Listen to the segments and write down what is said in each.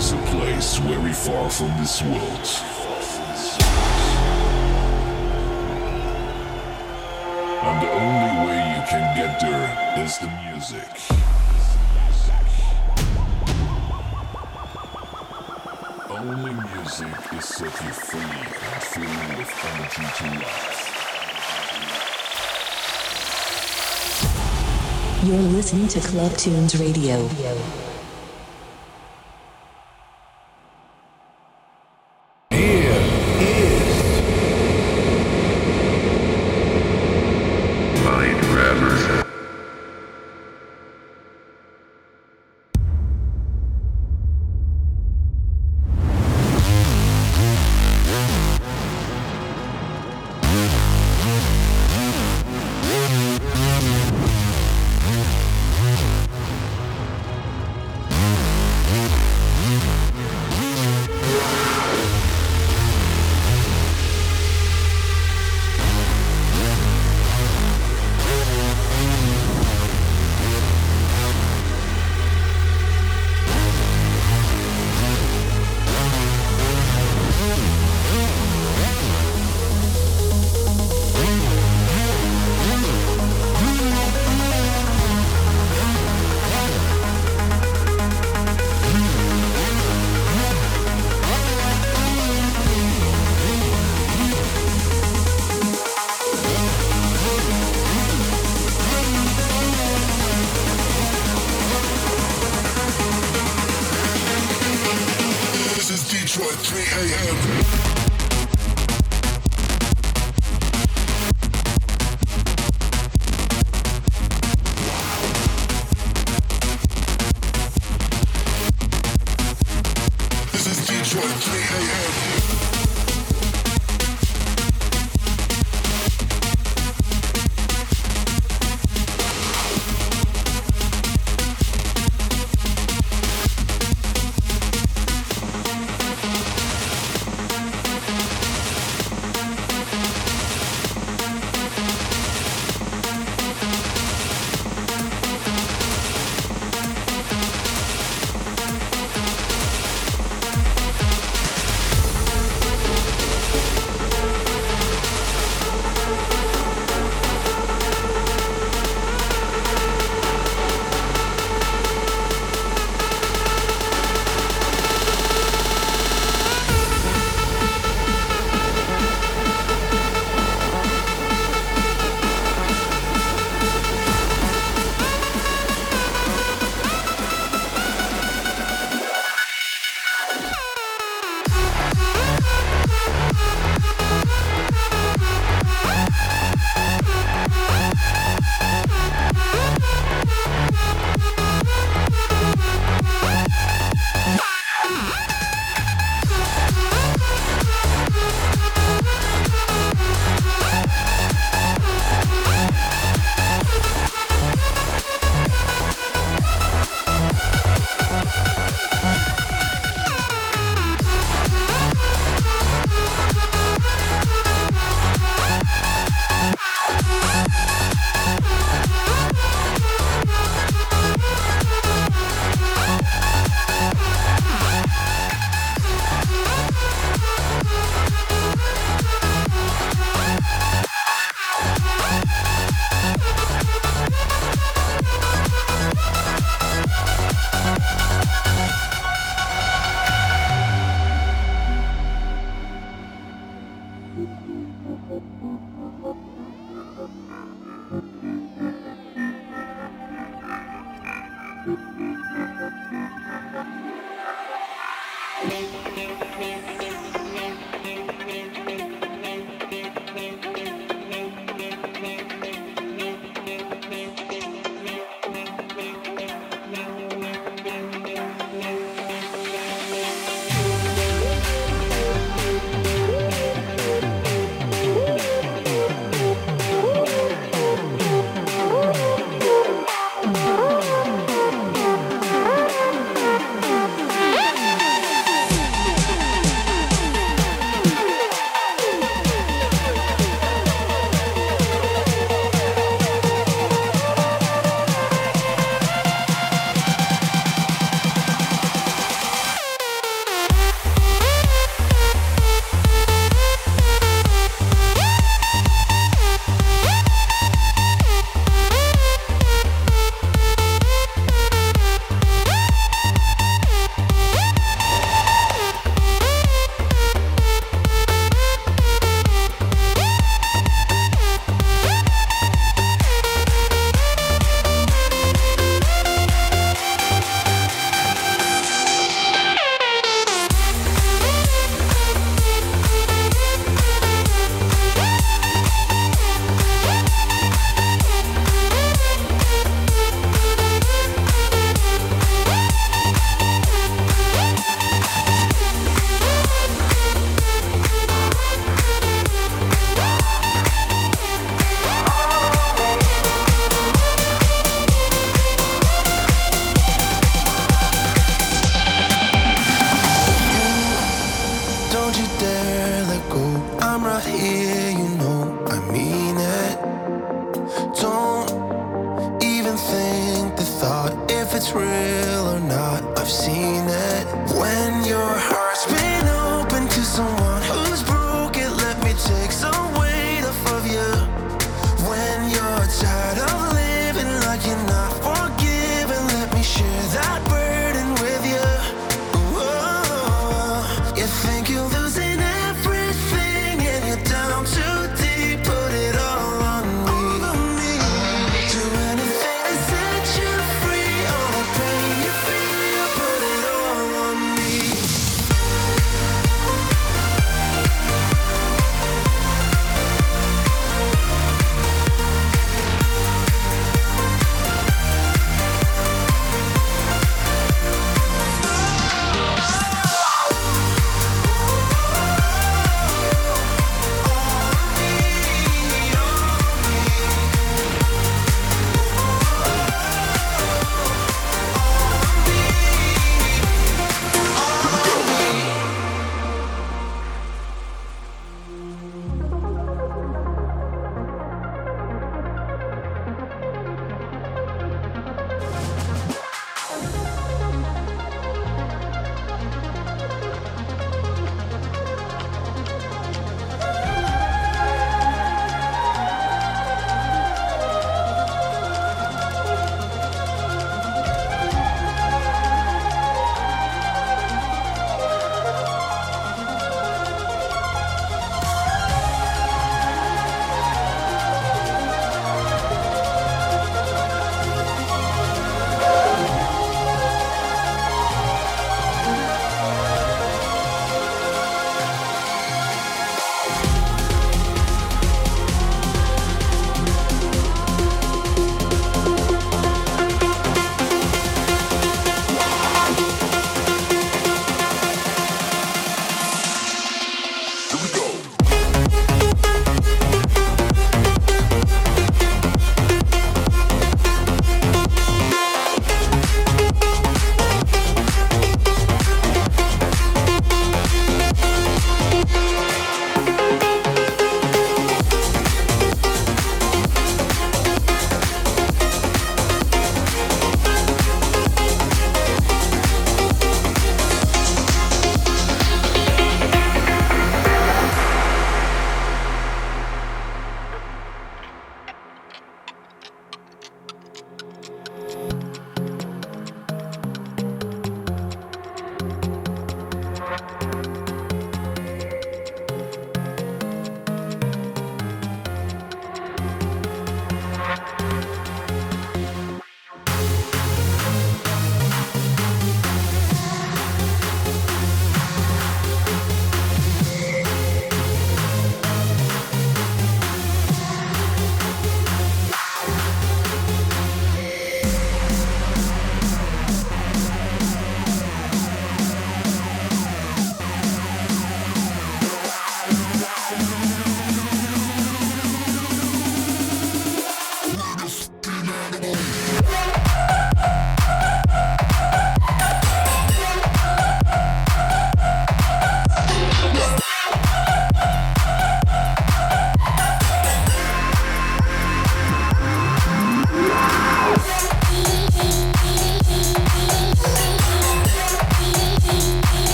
is a place very far from this world. And the only way you can get there is the music. Only music is set you free and filled with energy to life. You're listening to Club Tunes Radio. Dance.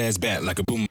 ass back like a boom.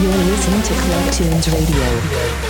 You're listening to Club Tunes Radio.